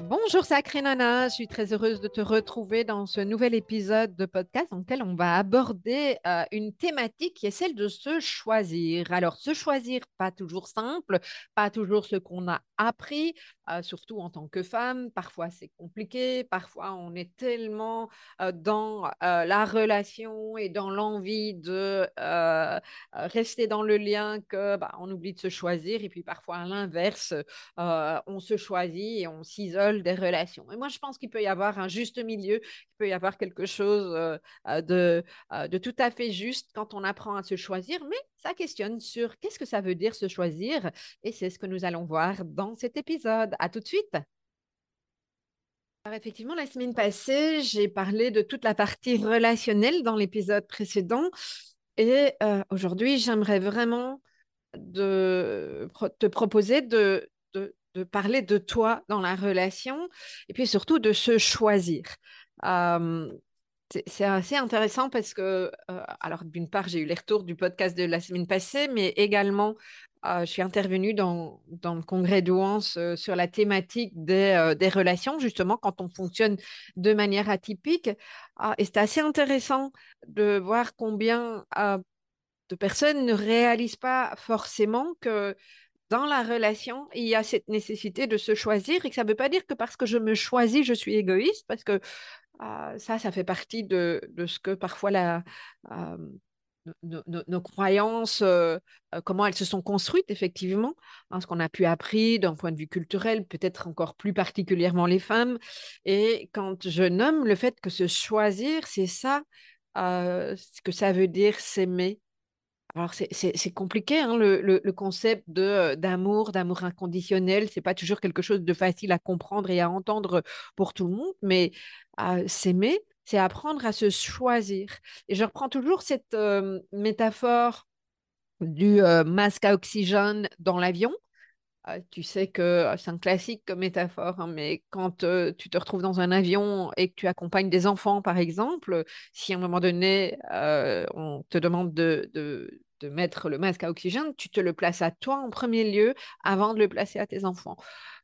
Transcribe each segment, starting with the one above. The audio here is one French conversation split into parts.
Bonjour Sacré Nana, je suis très heureuse de te retrouver dans ce nouvel épisode de podcast dans lequel on va aborder euh, une thématique qui est celle de se choisir. Alors, se choisir, pas toujours simple, pas toujours ce qu'on a appris, surtout en tant que femme. Parfois, c'est compliqué, parfois, on est tellement dans la relation et dans l'envie de rester dans le lien que bah, on oublie de se choisir. Et puis, parfois, à l'inverse, on se choisit et on s'isole des relations. Et moi, je pense qu'il peut y avoir un juste milieu, il peut y avoir quelque chose de, de tout à fait juste quand on apprend à se choisir, mais ça questionne sur qu'est-ce que ça veut dire se choisir. Et c'est ce que nous allons voir dans cet épisode. À tout de suite. Effectivement, la semaine passée, j'ai parlé de toute la partie relationnelle dans l'épisode précédent. Et aujourd'hui, j'aimerais vraiment de, te proposer de, de, de parler de toi dans la relation et puis surtout de se choisir. C'est assez intéressant parce que, alors d'une part, j'ai eu les retours du podcast de la semaine passée, mais également, je suis intervenue dans, dans le congrès d'Ouance euh, sur la thématique des, des, relations, justement, quand on fonctionne de manière atypique. Ah, et c'était assez intéressant de voir combien de personnes ne réalisent pas forcément que dans la relation, il y a cette nécessité de se choisir et que ça ne veut pas dire que parce que je me choisis, je suis égoïste, parce que ah, ça, ça fait partie de, ce que parfois la, nos, croyances, euh, euh, comment elles se sont construites effectivement, hein, ce qu'on a pu apprendre d'un point de vue culturel, peut-être encore plus particulièrement les femmes. Et quand je nomme le fait que se choisir, c'est ça, euh, ce que ça veut dire s'aimer, alors, c'est compliqué, hein, le, concept d'amour, d'amour inconditionnel. C'est pas toujours quelque chose de facile à comprendre et à entendre pour tout le monde, mais s'aimer, c'est apprendre à se choisir. Et je reprends toujours cette métaphore du masque à oxygène dans l'avion. Ah, tu sais que c'est un classique comme métaphore, hein, mais quand tu te retrouves dans un avion et que tu accompagnes des enfants, par exemple, si à un moment donné, on te demande de, de mettre le masque à oxygène, tu te le places à toi en premier lieu avant de le placer à tes enfants.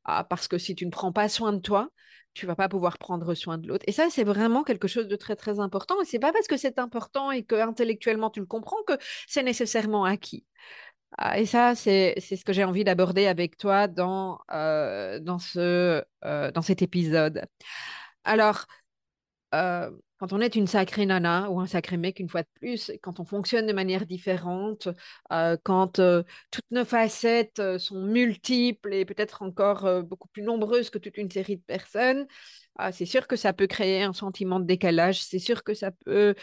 Ah, parce que si tu ne prends pas soin de toi, tu vas pas pouvoir prendre soin de l'autre. Et ça, c'est vraiment quelque chose de très, très important. Et c'est pas parce que c'est important et que intellectuellement tu le comprends que c'est nécessairement acquis. Ah, et ça, c'est ce que j'ai envie d'aborder avec toi dans, euh, dans, ce, euh, dans cet épisode. Alors, euh, quand on est une sacrée nana ou un sacré mec, une fois de plus, quand on fonctionne de manière différente, euh, quand euh, toutes nos facettes euh, sont multiples et peut-être encore beaucoup plus nombreuses que toute une série de personnes, c'est sûr que ça peut créer un sentiment de décalage, c'est sûr que ça peut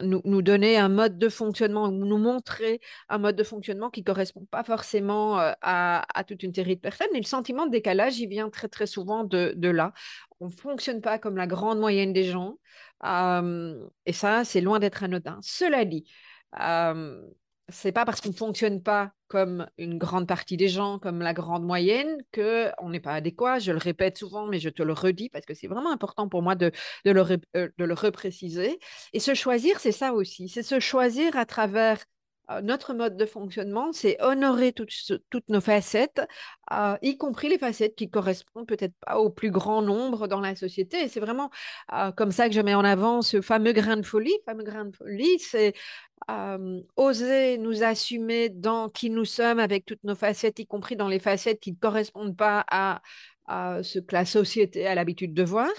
nous, donner un mode de fonctionnement ou nous montrer un mode de fonctionnement qui ne correspond pas forcément à, toute une série de personnes. Et le sentiment de décalage, il vient très, très souvent de, là. On ne fonctionne pas comme la grande moyenne des gens. et ça, c'est loin d'être anodin. Cela dit, c'est pas parce qu'on ne fonctionne pas comme une grande partie des gens, comme la grande moyenne, qu'on n'est pas adéquat. Je le répète souvent, mais je te le redis parce que c'est vraiment important pour moi de, de, le, euh, de le repréciser. Et se choisir, c'est ça aussi. C'est se choisir à travers notre mode de fonctionnement, c'est honorer toutes nos facettes, euh, y compris les facettes qui correspondent peut-être pas au plus grand nombre dans la société. Et c'est vraiment euh, comme ça que je mets en avant ce fameux grain de folie. Fameux grain de folie, c'est oser nous assumer dans qui nous sommes avec toutes nos facettes, y compris dans les facettes qui ne correspondent pas à ce que la société a l'habitude de voir,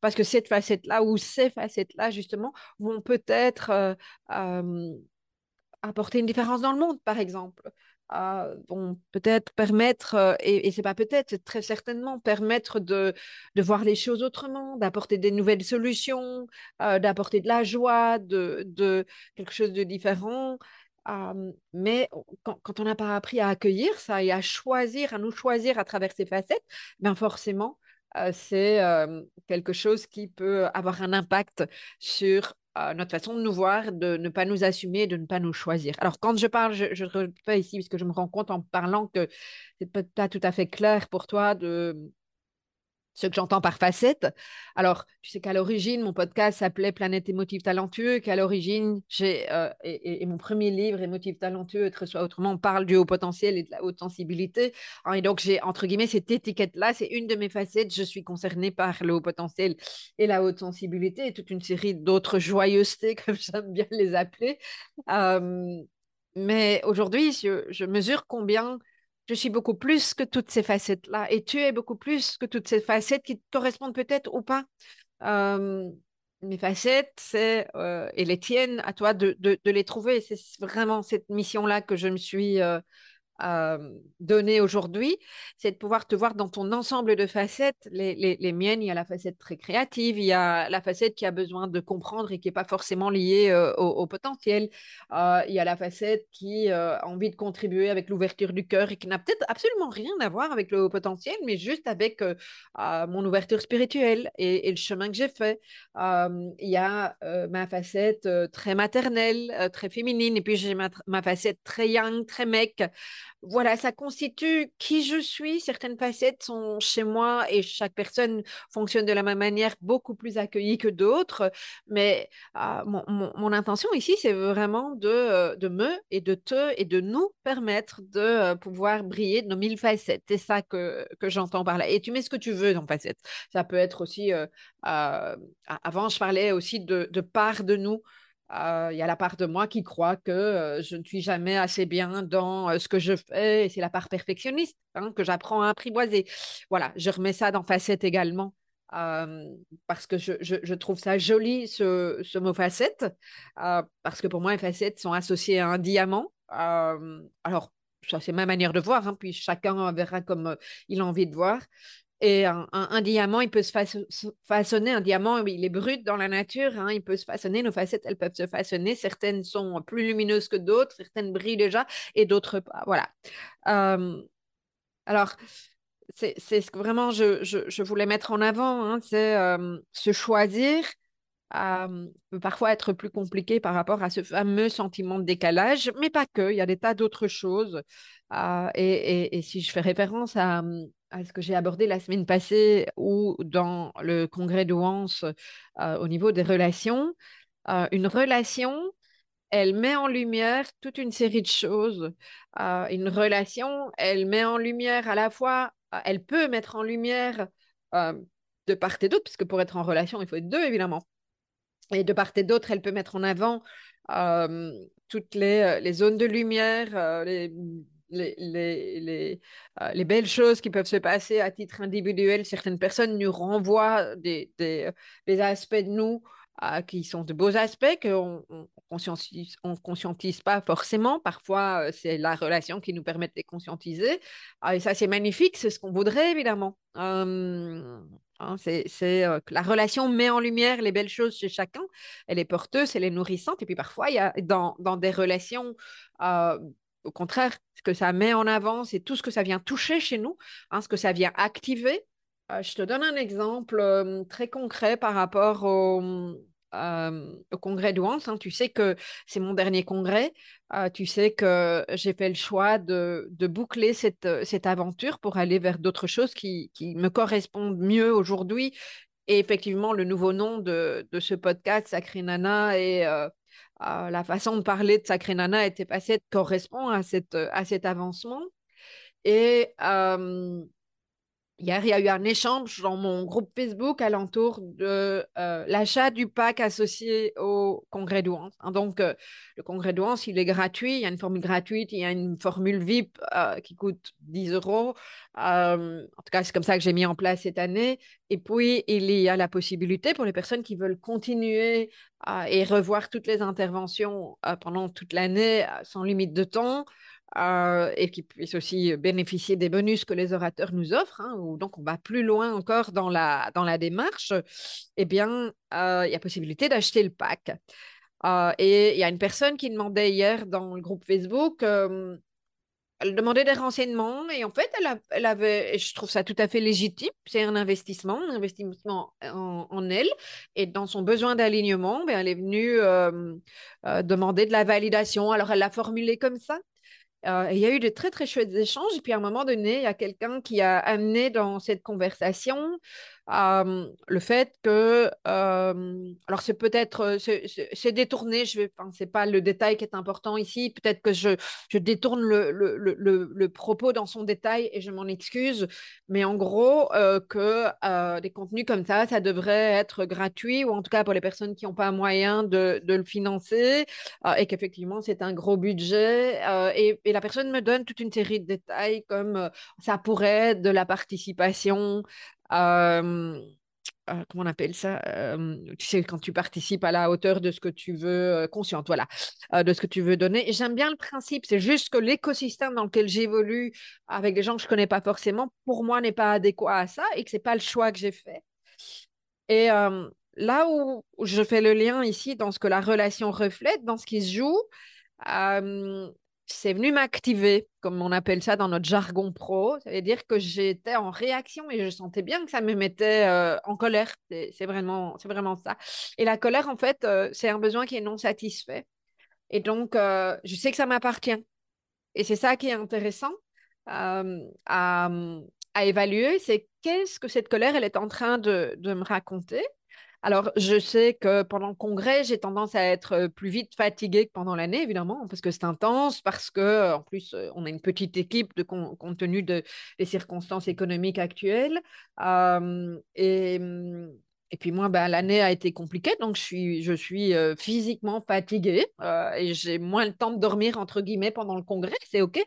parce que cette facette-là ou ces facettes-là, justement, vont peut-être apporter une différence dans le monde, par exemple. Euh, peut-être permettre, euh, et, et c'est pas peut-être, c'est très certainement permettre de, voir les choses autrement, d'apporter des nouvelles solutions, euh, d'apporter de la joie, de, quelque chose de différent. mais quand, quand on n'a pas appris à accueillir ça et à choisir, à nous choisir à travers ces facettes, ben forcément, c'est quelque chose qui peut avoir un impact sur notre façon de nous voir, de ne pas nous assumer, de ne pas nous choisir. Alors, quand je parle, je, je refais ici, parce que je me rends compte en parlant que c'est pas tout à fait clair pour toi de, ce que j'entends par facette. Alors, tu sais qu'à l'origine, mon podcast s'appelait Planète émotive talentueux, qu'à l'origine, j'ai, euh, et, mon premier livre, Émotive talentueux, être soit autrement, parle du haut potentiel et de la haute sensibilité. Hein, et donc, j'ai, entre guillemets, cette étiquette-là, c'est une de mes facettes. Je suis concernée par le haut potentiel et la haute sensibilité et toute une série d'autres joyeusetés, comme j'aime bien les appeler. Euh, mais aujourd'hui, je mesure combien je suis beaucoup plus que toutes ces facettes-là et tu es beaucoup plus que toutes ces facettes qui correspondent peut-être ou pas. Euh, mes facettes, c'est, euh, et les tiennes, à toi de, de, les trouver. C'est vraiment cette mission-là que je me suis euh, donner aujourd'hui, c'est de pouvoir te voir dans ton ensemble de facettes. Les, les, miennes, il y a la facette très créative, il y a la facette qui a besoin de comprendre et qui n'est pas forcément liée euh, au, potentiel. Euh, il y a la facette qui euh, a envie de contribuer avec l'ouverture du cœur et qui n'a peut-être absolument rien à voir avec le potentiel, mais juste avec mon ouverture spirituelle et, le chemin que j'ai fait. il y a ma facette très maternelle, très féminine, et puis j'ai ma, ma, facette très young, très mec voilà, ça constitue qui je suis. Certaines facettes sont chez moi et chaque personne fonctionne de la même manière, beaucoup plus accueillie que d'autres. Mais ah, mon, intention ici, c'est vraiment de, euh, de me et de te et de nous permettre de euh, pouvoir briller de nos mille facettes. C'est ça que, que j'entends par là. Et tu mets ce que tu veux dans facettes. Ça peut être aussi, euh, avant, je parlais aussi de, part de nous il y a la part de moi qui croit que je ne suis jamais assez bien dans ce que je fais, c'est la part perfectionniste hein, que j'apprends à apprivoiser. Voilà, je remets ça dans facette également. parce que je, trouve ça joli, ce, ce mot facette, parce que pour moi, les facettes sont associées à un diamant. alors, ça, c'est ma manière de voir, hein, puis chacun verra comme il a envie de voir. Et un, diamant, il peut se façonner. Un diamant, il est brut dans la nature. Hein, il peut se façonner. Nos facettes, elles peuvent se façonner. Certaines sont plus lumineuses que d'autres. Certaines brillent déjà et d'autres pas. Voilà. alors, c'est ce que vraiment je, je, voulais mettre en avant. Hein, c'est se choisir peut parfois être plus compliqué par rapport à ce fameux sentiment de décalage, mais pas que. Il y a des tas d'autres choses. et, et, si je fais référence à, à ce que j'ai abordé la semaine passée ou dans le congrès de Wans euh, au niveau des relations. Euh, une relation, elle met en lumière toute une série de choses. Euh, une relation, elle met en lumière à la fois, elle peut mettre en lumière de part et d'autre, puisque pour être en relation, il faut être deux, évidemment. Et de part et d'autre, elle peut mettre en avant toutes les, les, zones de lumière, les les, les, euh, les, belles choses qui peuvent se passer à titre individuel. Certaines personnes nous renvoient des, des, des aspects de nous euh, qui sont de beaux aspects qu'on ne conscientise, on conscientise pas forcément. Parfois, euh, c'est la relation qui nous permet de les conscientiser. et ça, c'est magnifique, c'est ce qu'on voudrait, évidemment. Hein, c'est, c'est la relation met en lumière les belles choses chez chacun. Elle est porteuse, elle est nourrissante. Et puis parfois, il y a dans, dans des relations au contraire, ce que ça met en avant, c'est tout ce que ça vient toucher chez nous, hein, ce que ça vient activer. Euh, je te donne un exemple euh, très concret par rapport au, euh, congrès de Hans. Hein. Tu sais que c'est mon dernier congrès. tu sais que j'ai fait le choix de, boucler cette, aventure pour aller vers d'autres choses qui, qui, me correspondent mieux aujourd'hui. Et effectivement, le nouveau nom de, de ce podcast, Sacré Nana, est la façon de parler de Sacré Nana était passée correspond à, cette, à cet avancement. Et Hier, il y a eu un échange dans mon groupe Facebook alentour de euh, l'achat du pack associé au congrès d'Ouance. Hein, donc, euh, le congrès d'Ouance, il est gratuit. Il y a une formule gratuite, il y a une formule VIP euh, qui coûte 10 euros. en tout cas, c'est comme ça que j'ai mis en place cette année. Et puis, il y a la possibilité pour les personnes qui veulent continuer et revoir toutes les interventions pendant toute l'année sans limite de temps. Euh, et qui puissent aussi bénéficier des bonus que les orateurs nous offrent, hein, donc on va plus loin encore dans la, dans la démarche, eh bien, euh, il y a possibilité d'acheter le pack. Euh, et il y a une personne qui demandait hier dans le groupe Facebook, elle demandait des renseignements et en fait, elle, elle, avait, je trouve ça tout à fait légitime, c'est un investissement, un investissement en, en, elle et dans son besoin d'alignement, ben, elle est venue demander de la validation. Alors, elle l'a formulé comme ça? Euh, il y a eu de très, très chouettes échanges. Et puis, à un moment donné, il y a quelqu'un qui a amené dans cette conversation le fait que, alors c'est peut-être, c'est détourné, je vais, c'est pas le détail qui est important ici, peut-être que je, je détourne le, le, le, le, propos dans son détail et je m'en excuse, mais en gros, que des contenus comme ça, ça devrait être gratuit ou en tout cas pour les personnes qui n'ont pas moyen de, de le financer et qu'effectivement c'est un gros budget et, et, la personne me donne toute une série de détails comme ça pourrait être de la participation comment on appelle ça? Euh, Tu sais, quand tu participes à la hauteur de ce que tu veux, consciente, voilà, de ce que tu veux donner. J'aime bien le principe, c'est juste que l'écosystème dans lequel j'évolue avec des gens que je connais pas forcément, pour moi, n'est pas adéquat à ça et que c'est pas le choix que j'ai fait. Et là où je fais le lien ici dans ce que la relation reflète, dans ce qui se joue, c'est venu m'activer, comme on appelle ça dans notre jargon pro. Ça veut dire que j'étais en réaction et je sentais bien que ça me mettait euh, en colère. C'est vraiment, vraiment ça. Et la colère, en fait, euh, c'est un besoin qui est non satisfait. Et donc, euh, je sais que ça m'appartient. Et c'est ça qui est intéressant à, à, évaluer, c'est qu'est-ce que cette colère, elle est en train de, de me raconter alors, je sais que pendant le congrès, j'ai tendance à être plus vite fatiguée que pendant l'année, évidemment, parce que c'est intense, parce que en plus, on a une petite équipe de compte tenu de, des circonstances économiques actuelles. et, mm, et puis moi, ben, l'année a été compliquée, donc je suis, je suis physiquement fatiguée et j'ai moins le temps de dormir, entre guillemets, pendant le congrès, c'est OK.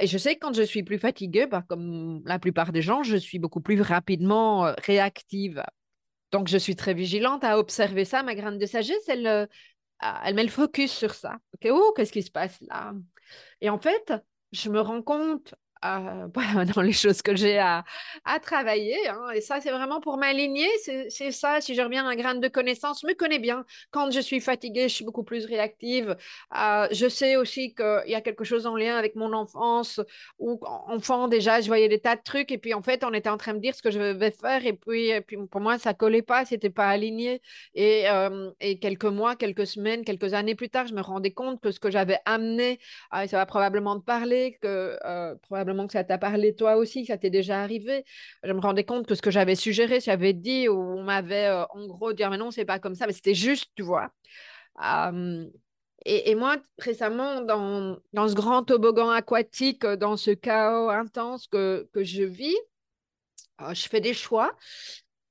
et je sais que quand je suis plus fatiguée, ben, comme la plupart des gens, je suis beaucoup plus rapidement réactive donc, je suis très vigilante à observer ça. Ma graine de sagesse, elle, euh, elle met le focus sur ça. oh, qu'est-ce qui se passe là? Et en fait, je me rends compte euh, dans les choses que j'ai à, à, travailler. Hein. Et ça, c'est vraiment pour m'aligner. C'est ça, si je reviens à un grain de connaissance, me connais bien. Quand je suis fatiguée, je suis beaucoup plus réactive. Euh, je sais aussi qu'il y a quelque chose en lien avec mon enfance, où enfant, déjà, je voyais des tas de trucs. Et puis, en fait, on était en train de dire ce que je vais faire. Et puis, puis pour moi, ça collait pas, c'était pas aligné. Et, euh, et, quelques mois, quelques semaines, quelques années plus tard, je me rendais compte que ce que j'avais amené, ça va probablement te parler, que probablement que ça t'a parlé toi aussi, que ça t'est déjà arrivé. Je me rendais compte que ce que j'avais suggéré, j'avais dit, ou on m'avait euh, en gros dit, ah, mais non, c'est pas comme ça, mais c'était juste, tu vois. et, moi, récemment, dans, dans ce grand toboggan aquatique, dans ce chaos intense que, que je vis, euh, je fais des choix.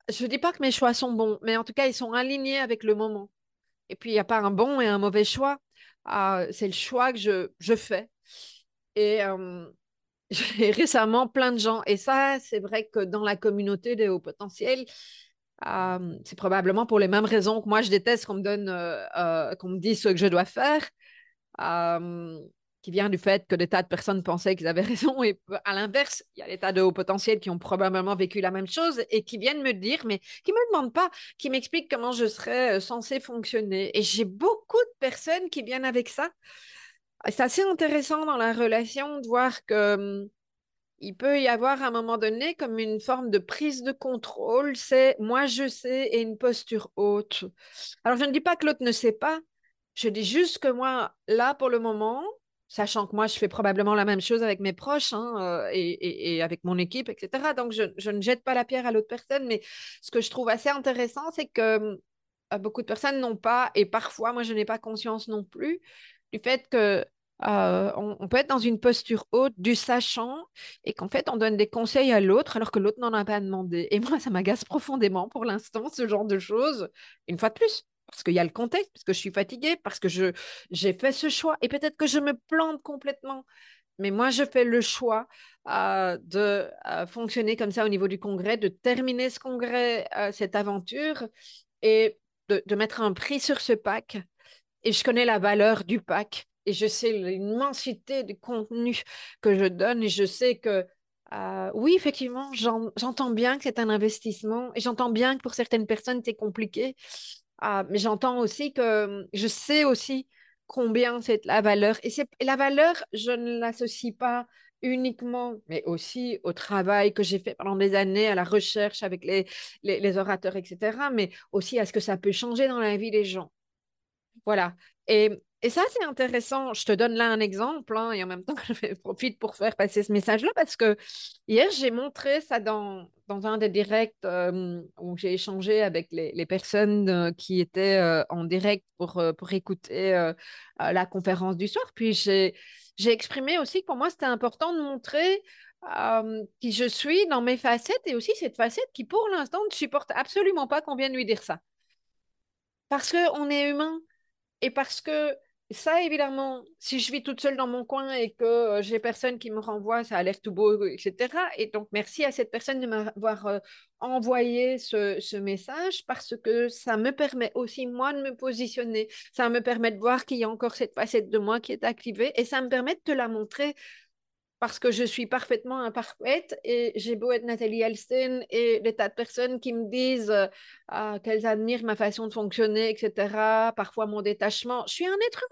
Je ne dis pas que mes choix sont bons, mais en tout cas, ils sont alignés avec le moment. Et puis, il n'y a pas un bon et un mauvais choix. Ah, c'est le choix que je, je fais. Et, j'ai récemment plein de gens, et ça, c'est vrai que dans la communauté des hauts potentiels, euh, c'est probablement pour les mêmes raisons que moi je déteste qu'on me donne, euh, euh, qu'on me dise ce que je dois faire, qui vient du fait que des tas de personnes pensaient qu'ils avaient raison, et à l'inverse, il y a des tas de hauts potentiels qui ont probablement vécu la même chose et qui viennent me dire, mais qui me demandent pas, qui m'expliquent comment je serais censé fonctionner. Et j'ai beaucoup de personnes qui viennent avec ça. C'est assez intéressant dans la relation de voir que hum, il peut y avoir à un moment donné comme une forme de prise de contrôle, c'est moi je sais et une posture haute. Alors je ne dis pas que l'autre ne sait pas, je dis juste que moi, là pour le moment, sachant que moi je fais probablement la même chose avec mes proches hein, euh, et, avec mon équipe, etc. Donc je, ne jette pas la pierre à l'autre personne, mais ce que je trouve assez intéressant, c'est que hum, beaucoup de personnes n'ont pas, et parfois, moi, je n'ai pas conscience non plus, du fait que euh, on, peut être dans une posture haute du sachant et qu'en fait, on donne des conseils à l'autre alors que l'autre n'en a pas demandé. Et moi, ça m'agace profondément pour l'instant, ce genre de choses. Une fois de plus, parce qu'il y a le contexte, parce que je suis fatiguée, parce que j'ai fait ce choix et peut-être que je me plante complètement. Mais moi, je fais le choix euh, de euh, fonctionner comme ça au niveau du congrès, de terminer ce congrès, cette aventure et de, de mettre un prix sur ce pack. Et je connais la valeur du pack et je sais l'immensité du contenu que je donne et je sais que euh, oui, effectivement, j'entends bien que c'est un investissement et j'entends bien que pour certaines personnes, c'est compliqué. Euh, mais j'entends aussi que je sais aussi combien c'est la valeur. Et, la valeur, je ne l'associe pas uniquement, mais aussi au travail que j'ai fait pendant des années, à la recherche avec les, les orateurs, etc., mais aussi à ce que ça peut changer dans la vie des gens. Voilà. Et ça, c'est intéressant. Je te donne là un exemple, hein, et en même temps, je profite pour faire passer ce message-là, parce que hier, j'ai montré ça dans, un des directs euh, où j'ai échangé avec les, personnes euh, qui étaient euh, en direct pour, pour écouter la conférence du soir. Puis j'ai exprimé aussi que pour moi, c'était important de montrer qui je suis dans mes facettes, et aussi cette facette qui, pour l'instant, ne supporte absolument pas qu'on vienne lui dire ça. Parce qu'on est humain. Et parce que ça, évidemment, si je vis toute seule dans mon coin et que euh, j'ai personne qui me renvoie, ça a l'air tout beau, etc. Et donc, merci à cette personne de m'avoir euh, envoyé ce, ce, message parce que ça me permet aussi, moi, de me positionner. Ça me permet de voir qu'il y a encore cette facette de moi qui est activée et ça me permet de te la montrer parce que je suis parfaitement imparfaite et j'ai beau être Nathalie Elstein et des tas de personnes qui me disent euh, ah, qu'elles admirent ma façon de fonctionner, etc., parfois mon détachement. Je suis un être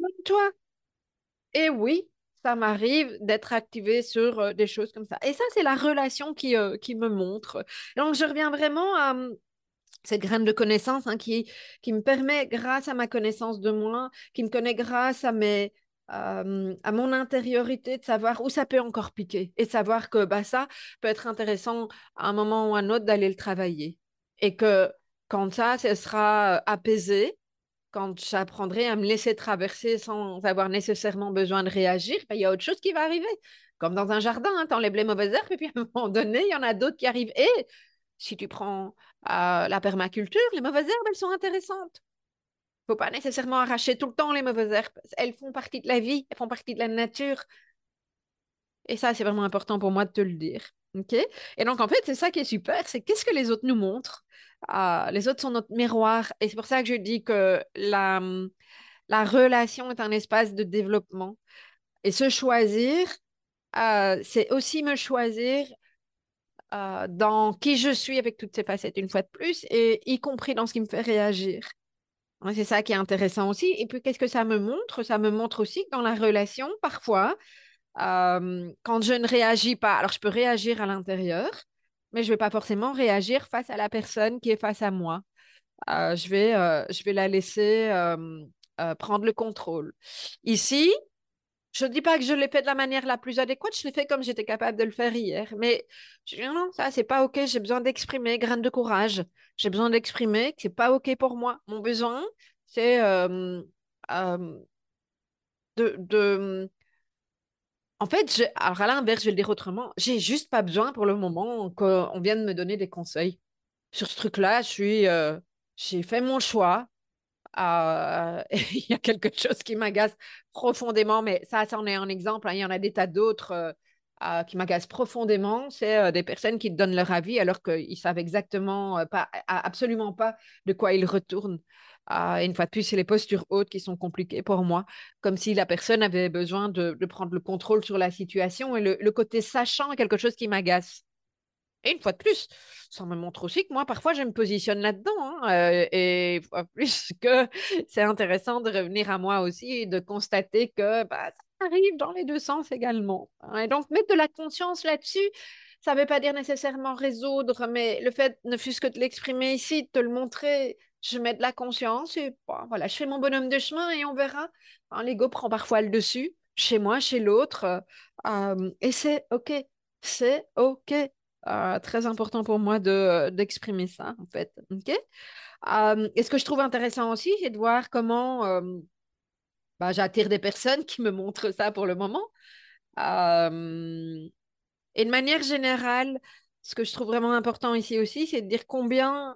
humain, comme toi. Et oui, ça m'arrive d'être activée sur euh, des choses comme ça. Et ça, c'est la relation qui, euh, qui me montre. donc, je reviens vraiment à hum, cette graine de connaissance hein, qui, qui me permet, grâce à ma connaissance de moi, qui me connaît grâce à mes, à mon intériorité de savoir où ça peut encore piquer et savoir que bah, ça peut être intéressant à un moment ou à un autre d'aller le travailler. Et que quand ça, ce sera apaisé, quand j'apprendrai à me laisser traverser sans avoir nécessairement besoin de réagir, bah, il y a autre chose qui va arriver. Comme dans un jardin, hein, tu enlèves les mauvaises herbes et puis à un moment donné, il y en a d'autres qui arrivent. Et si tu prends la permaculture, les mauvaises herbes, elles sont intéressantes faut pas nécessairement arracher tout le temps les mauvaises herbes. Elles font partie de la vie, elles font partie de la nature. Et ça, c'est vraiment important pour moi de te le dire. et donc, en fait, c'est ça qui est super, c'est qu'est-ce que les autres nous montrent? Ah, les autres sont notre miroir. Et c'est pour ça que je dis que la, la relation est un espace de développement. Et se choisir, euh, c'est aussi me choisir euh, dans qui je suis avec toutes ces facettes, une fois de plus, et y compris dans ce qui me fait réagir. C'est ça qui est intéressant aussi. Et puis, qu'est-ce que ça me montre? Ça me montre aussi que dans la relation, parfois, quand je ne réagis pas, alors je peux réagir à l'intérieur, mais je ne vais pas forcément réagir face à la personne qui est face à moi. Je, vais, je vais la laisser prendre le contrôle. Ici, je ne dis pas que je l'ai fait de la manière la plus adéquate, je l'ai fait comme j'étais capable de le faire hier. Mais je dis non, ça, c'est pas OK, j'ai besoin d'exprimer, graine de courage. J'ai besoin d'exprimer que c'est pas OK pour moi. Mon besoin, c'est de, de, En fait, alors à l'inverse, je vais le dire autrement, j'ai juste pas besoin pour le moment qu'on vienne me donner des conseils. Sur ce truc-là, je suis. J'ai fait mon choix. Euh, il y a quelque chose qui m'agace profondément, mais ça, c'en est un exemple. Hein. Il y en a des tas d'autres euh, euh, qui m'agacent profondément. C'est des personnes qui donnent leur avis alors qu'ils savent exactement, pas, absolument pas de quoi ils retournent. une fois de plus, c'est les postures hautes qui sont compliquées pour moi, comme si la personne avait besoin de, prendre le contrôle sur la situation et le, le côté sachant est quelque chose qui m'agace. Et une fois de plus, ça me montre aussi que moi, parfois, je me positionne là-dedans. Hein, euh, et plus que c'est intéressant de revenir à moi aussi et de constater que bah, ça arrive dans les deux sens également. Hein. Et donc, mettre de la conscience là-dessus, ça ne veut pas dire nécessairement résoudre, mais le fait, ne fût-ce que de l'exprimer ici, de te le montrer, je mets de la conscience et voilà, je fais mon bonhomme de chemin et on verra. Hein, L'ego prend parfois le dessus, chez moi, chez l'autre, euh, et c'est OK, c'est OK. Euh, très important pour moi de, d'exprimer ça, en fait. OK? et ce que je trouve intéressant aussi, c'est de voir comment bah, j'attire des personnes qui me montrent ça pour le moment. et de manière générale, ce que je trouve vraiment important ici aussi, c'est de dire combien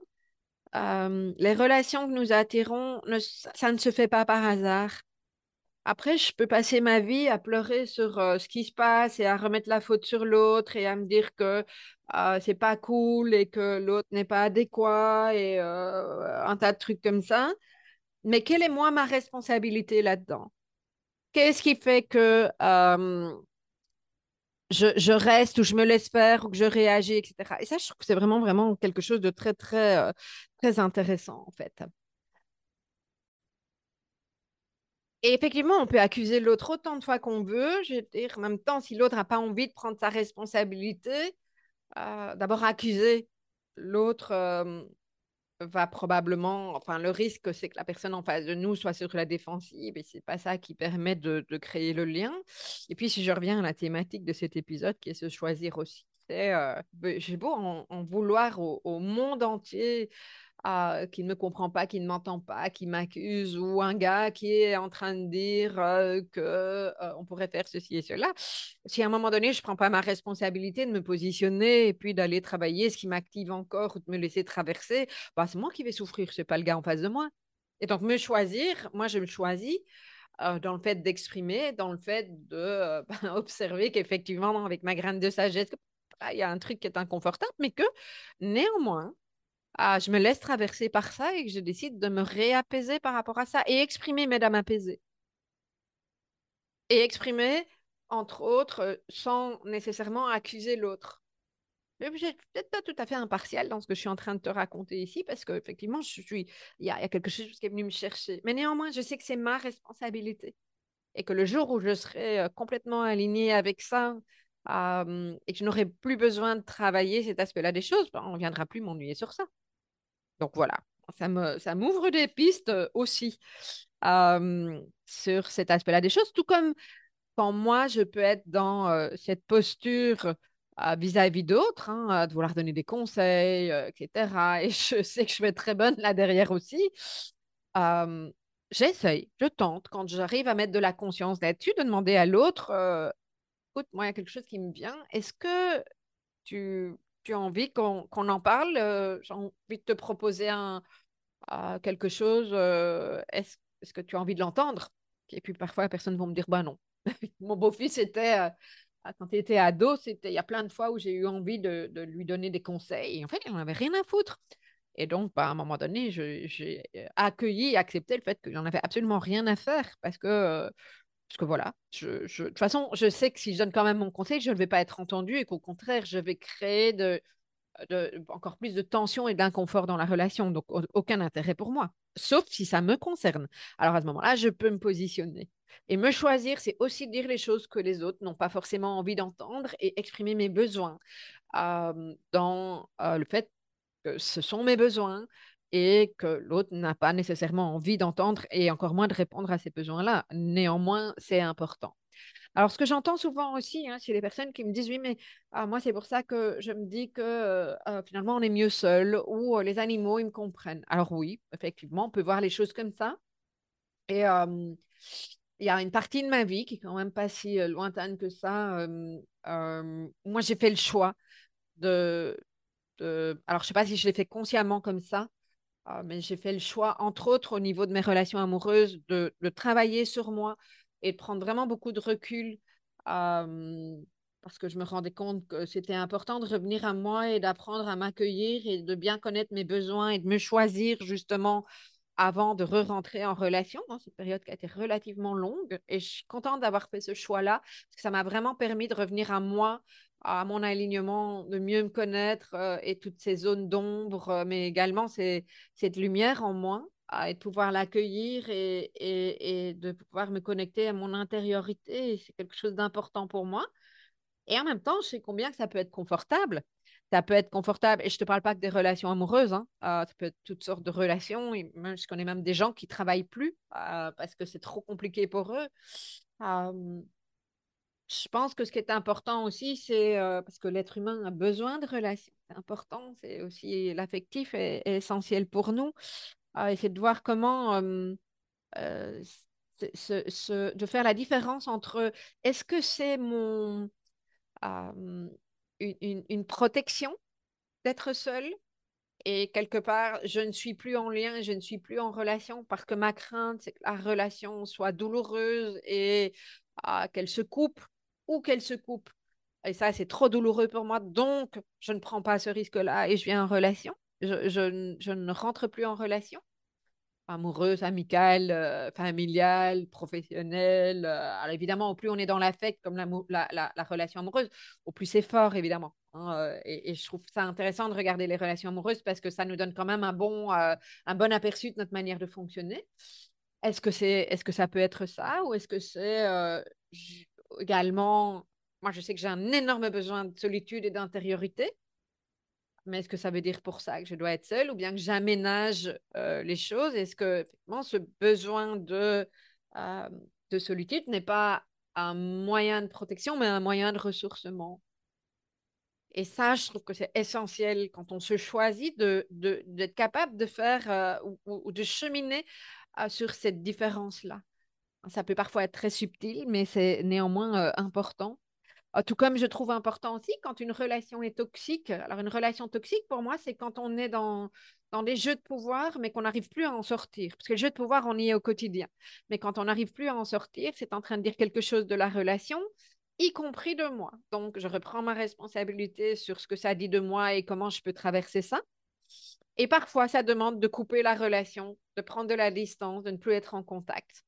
les relations que nous attirons, ça ne se fait pas par hasard. Après, je peux passer ma vie à pleurer sur ce qui se passe et à remettre la faute sur l'autre et à me dire que c'est pas cool et que l'autre n'est pas adéquat et un tas de trucs comme ça. Mais quelle est moi ma responsabilité là-dedans? Qu'est-ce qui fait que je, reste ou je me laisse faire ou que je réagis, etc. Et ça, je trouve que c'est vraiment, vraiment quelque chose de très, très, euh, très intéressant, en fait. Et effectivement, on peut accuser l'autre autant de fois qu'on veut. Je veux dire, en même temps, si l'autre n'a pas envie de prendre sa responsabilité, euh, d'abord accuser l'autre euh, va probablement, enfin, le risque, c'est que la personne en face de nous soit sur la défensive et c'est pas ça qui permet de, créer le lien. Et puis, si je reviens à la thématique de cet épisode, qui est se choisir aussi, euh, ben, j'ai beau en, vouloir au, monde entier qui ne me comprend pas, qui ne m'entend pas, qui m'accuse, ou un gars qui est en train de dire euh, que euh, on pourrait faire ceci et cela. Si à un moment donné, je ne prends pas ma responsabilité de me positionner et puis d'aller travailler ce qui m'active encore ou de me laisser traverser, bah, c'est moi qui vais souffrir, ce n'est pas le gars en face de moi. Et donc, me choisir, moi, je me choisis. Euh, dans le fait d'exprimer, dans le fait de ben, observer qu'effectivement, avec ma graine de sagesse, il y a un truc qui est inconfortable, mais que néanmoins, ah, je me laisse traverser par ça et que je décide de me réapaiser par rapport à ça et exprimer mes dames apaisées. Et exprimer, entre autres, euh, sans nécessairement accuser l'autre. Je suis peut-être pas tout à fait impartial dans ce que je suis en train de te raconter ici, parce qu'effectivement, je suis, il y, a, quelque chose qui est venu me chercher. Mais néanmoins, je sais que c'est ma responsabilité. Et que le jour où je serai euh, complètement alignée avec ça, et que je n'aurai plus besoin de travailler cet aspect-là des choses, ben, on ne viendra plus m'ennuyer sur ça. Donc voilà, ça me, ça m'ouvre des pistes euh, aussi sur cet aspect-là des choses, tout comme quand moi, je peux être dans euh, cette posture euh, vis-à-vis d'autres, hein, de vouloir donner des conseils, etc. Et je sais que je vais être très bonne là derrière aussi. J'essaye, je tente, quand j'arrive à mettre de la conscience là-dessus, de demander à l'autre, écoute, moi, il y a quelque chose qui me vient, est-ce que tu tu as envie qu'on en parle euh, J'ai envie de te proposer un, quelque chose. Euh, est-ce que tu as envie de l'entendre? Et puis parfois, personne va me dire bah non. Mon beau-fils était, euh, quand il était ado, il y a plein de fois où j'ai eu envie de, lui donner des conseils. En fait, il n'en avait rien à foutre. Et donc, bah, à un moment donné, j'ai accueilli et accepté le fait qu'il n'en avait absolument rien à faire parce que parce que voilà, de toute façon, je sais que si je donne quand même mon conseil, je ne vais pas être entendu et qu'au contraire, je vais créer encore plus de tension et d'inconfort dans la relation. Donc, aucun intérêt pour moi, sauf si ça me concerne. Alors, à ce moment-là, je peux me positionner. Et me choisir, c'est aussi dire les choses que les autres n'ont pas forcément envie d'entendre et exprimer mes besoins dans le fait que ce sont mes besoins, et que l'autre n'a pas nécessairement envie d'entendre et encore moins de répondre à ces besoins-là. Néanmoins, c'est important. Alors, ce que j'entends souvent aussi, hein, c'est les personnes qui me disent oui, mais ah, moi, c'est pour ça que je me dis que euh, finalement, on est mieux seul ou euh, les animaux, ils me comprennent. Alors, oui, effectivement, on peut voir les choses comme ça. Et il y a une partie de ma vie qui est quand même pas si euh, lointaine que ça. moi, j'ai fait le choix de, de. Alors, je ne sais pas si je l'ai fait consciemment comme ça, ah, mais j'ai fait le choix, entre autres au niveau de mes relations amoureuses, de, travailler sur moi et de prendre vraiment beaucoup de recul parce que je me rendais compte que c'était important de revenir à moi et d'apprendre à m'accueillir et de bien connaître mes besoins et de me choisir justement avant de re-rentrer en relation dans cette période qui a été relativement longue. Et je suis contente d'avoir fait ce choix-là parce que ça m'a vraiment permis de revenir à moi à mon alignement, de mieux me connaître euh, et toutes ces zones d'ombre, euh, mais également cette lumière en moi et de pouvoir l'accueillir et, et, de pouvoir me connecter à mon intériorité. C'est quelque chose d'important pour moi. Et en même temps, je sais combien que ça peut être confortable. Ça peut être confortable, et je ne te parle pas que des relations amoureuses, hein. Euh, ça peut être toutes sortes de relations. Et même, je connais même des gens qui travaillent plus parce que c'est trop compliqué pour eux je pense que ce qui est important aussi, c'est parce que l'être humain a besoin de relations. C'est important, c'est aussi l'affectif est, essentiel pour nous. et c'est de voir comment de faire la différence entre est-ce que c'est mon une, une, protection d'être seul et quelque part, je ne suis plus en lien, je ne suis plus en relation parce que ma crainte, c'est que la relation soit douloureuse et qu'elle se coupe ou qu'elle se coupe. Et ça, c'est trop douloureux pour moi, donc je ne prends pas ce risque-là et je viens en relation. Je, je, je ne rentre plus en relation amoureuse, amicale, euh, familiale, professionnelle. Euh, alors évidemment, au plus on est dans l'affect, comme la, la, la, relation amoureuse, au plus c'est fort, évidemment. Hein, euh, et, je trouve ça intéressant de regarder les relations amoureuses parce que ça nous donne quand même un bon, un bon aperçu de notre manière de fonctionner. Est-ce que, c'est, est-ce que ça peut être ça ou est-ce que c'est également... Moi, je sais que j'ai un énorme besoin de solitude et d'intériorité. Mais est-ce que ça veut dire pour ça que je dois être seule ou bien que j'aménage euh, les choses? Est-ce que effectivement, ce besoin de, euh, de solitude n'est pas un moyen de protection, mais un moyen de ressourcement? Et ça, je trouve que c'est essentiel quand on se choisit d'être de, d'être capable de faire euh, ou, de cheminer sur cette différence-là. Ça peut parfois être très subtil, mais c'est néanmoins important. Ah, tout comme je trouve important aussi quand une relation est toxique. Alors, une relation toxique, pour moi, c'est quand on est dans, dans des jeux de pouvoir, mais qu'on n'arrive plus à en sortir. Parce que le jeu de pouvoir, on y est au quotidien. Mais quand on n'arrive plus à en sortir, c'est en train de dire quelque chose de la relation, y compris de moi. Donc, je reprends ma responsabilité sur ce que ça dit de moi et comment je peux traverser ça. Et parfois, ça demande de couper la relation, de prendre de la distance, de ne plus être en contact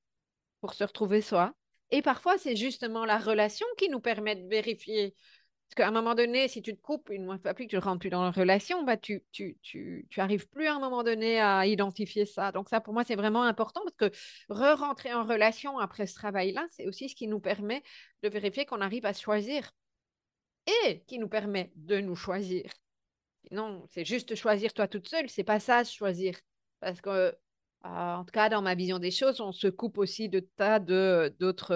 pour se retrouver soi. Et parfois, c'est justement la relation qui nous permet de vérifier. Parce qu'à un moment donné, si tu te coupes, une fois plus que tu ne rentres plus dans la relation, bah, tu tu, tu, tu, arrives plus à un moment donné à identifier ça. Donc ça, pour moi, c'est vraiment important parce que re-rentrer en relation après ce travail-là, c'est aussi ce qui nous permet de vérifier qu'on arrive à choisir et qui nous permet de nous choisir. Non, c'est juste choisir toi toute seule, c'est pas ça, choisir. Parce que en tout cas, dans ma vision des choses, on se coupe aussi de tas de d'autres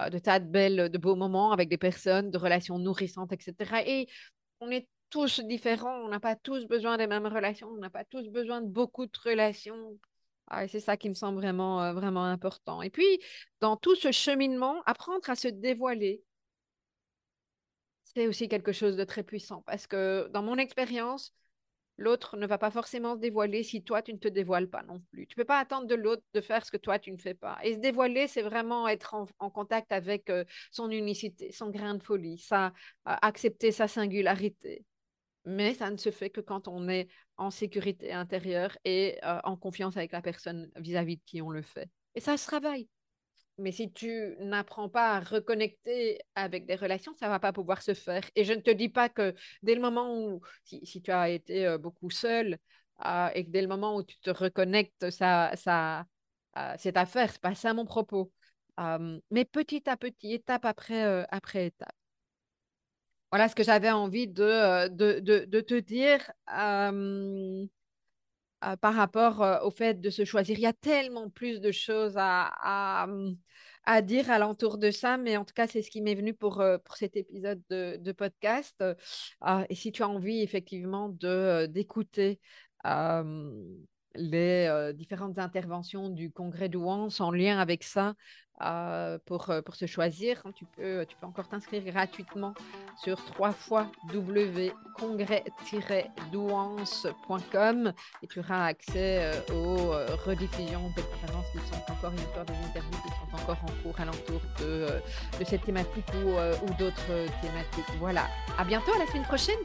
euh, de tas de belles, de beaux moments avec des personnes, de relations nourrissantes, etc. Et on est tous différents, on n'a pas tous besoin des mêmes relations, on n'a pas tous besoin de beaucoup de relations. Ah, c'est ça qui me semble vraiment, euh, vraiment important. Et puis, dans tout ce cheminement, apprendre à se dévoiler, c'est aussi quelque chose de très puissant parce que dans mon expérience, L'autre ne va pas forcément se dévoiler si toi, tu ne te dévoiles pas non plus. Tu ne peux pas attendre de l'autre de faire ce que toi, tu ne fais pas. Et se dévoiler, c'est vraiment être en, contact avec euh, son unicité, son grain de folie, ça, accepter sa singularité. Mais ça ne se fait que quand on est en sécurité intérieure et euh, en confiance avec la personne vis à -vis de qui on le fait. Et ça se travaille. Mais si tu n'apprends pas à reconnecter avec des relations, ça ne va pas pouvoir se faire. Et je ne te dis pas que dès le moment où, si, tu as été euh, beaucoup seul, euh, et que dès le moment où tu te reconnectes, ça, ça, euh, c'est à faire. Ce n'est pas ça mon propos. mais petit à petit, étape après, après étape. Voilà ce que j'avais envie de, de, de, te dire. Euh, par rapport euh, au fait de se choisir. Il y a tellement plus de choses à, à, à dire alentour de ça, mais en tout cas, c'est ce qui m'est venu pour, euh, pour cet épisode de, de podcast. et si tu as envie effectivement d'écouter les différentes interventions du congrès d'Ouance en lien avec ça, euh, pour, euh, pour se choisir. Tu peux, tu peux encore t'inscrire gratuitement sur trois fois www.congrès-douance.com et tu auras accès euh, aux rediffusions de conférences qui sont encore une des interviews qui sont encore en cours alentour de, de cette thématique ou, ou d'autres thématiques. Voilà. À bientôt, à la semaine prochaine.